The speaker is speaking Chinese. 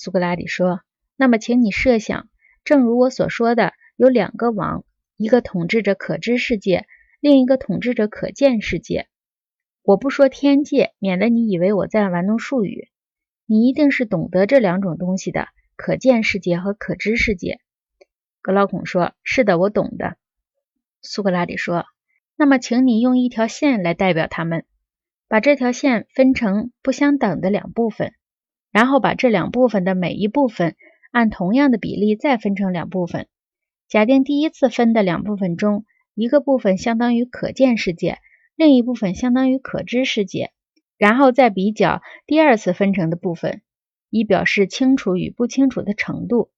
苏格拉底说：“那么，请你设想，正如我所说的，有两个王，一个统治着可知世界，另一个统治着可见世界。我不说天界，免得你以为我在玩弄术语。你一定是懂得这两种东西的：可见世界和可知世界。”格劳孔说：“是的，我懂的。”苏格拉底说：“那么，请你用一条线来代表他们，把这条线分成不相等的两部分，然后把这两部分的每一部分按同样的比例再分成两部分。假定第一次分的两部分中，一个部分相当于可见世界，另一部分相当于可知世界，然后再比较第二次分成的部分，以表示清楚与不清楚的程度。”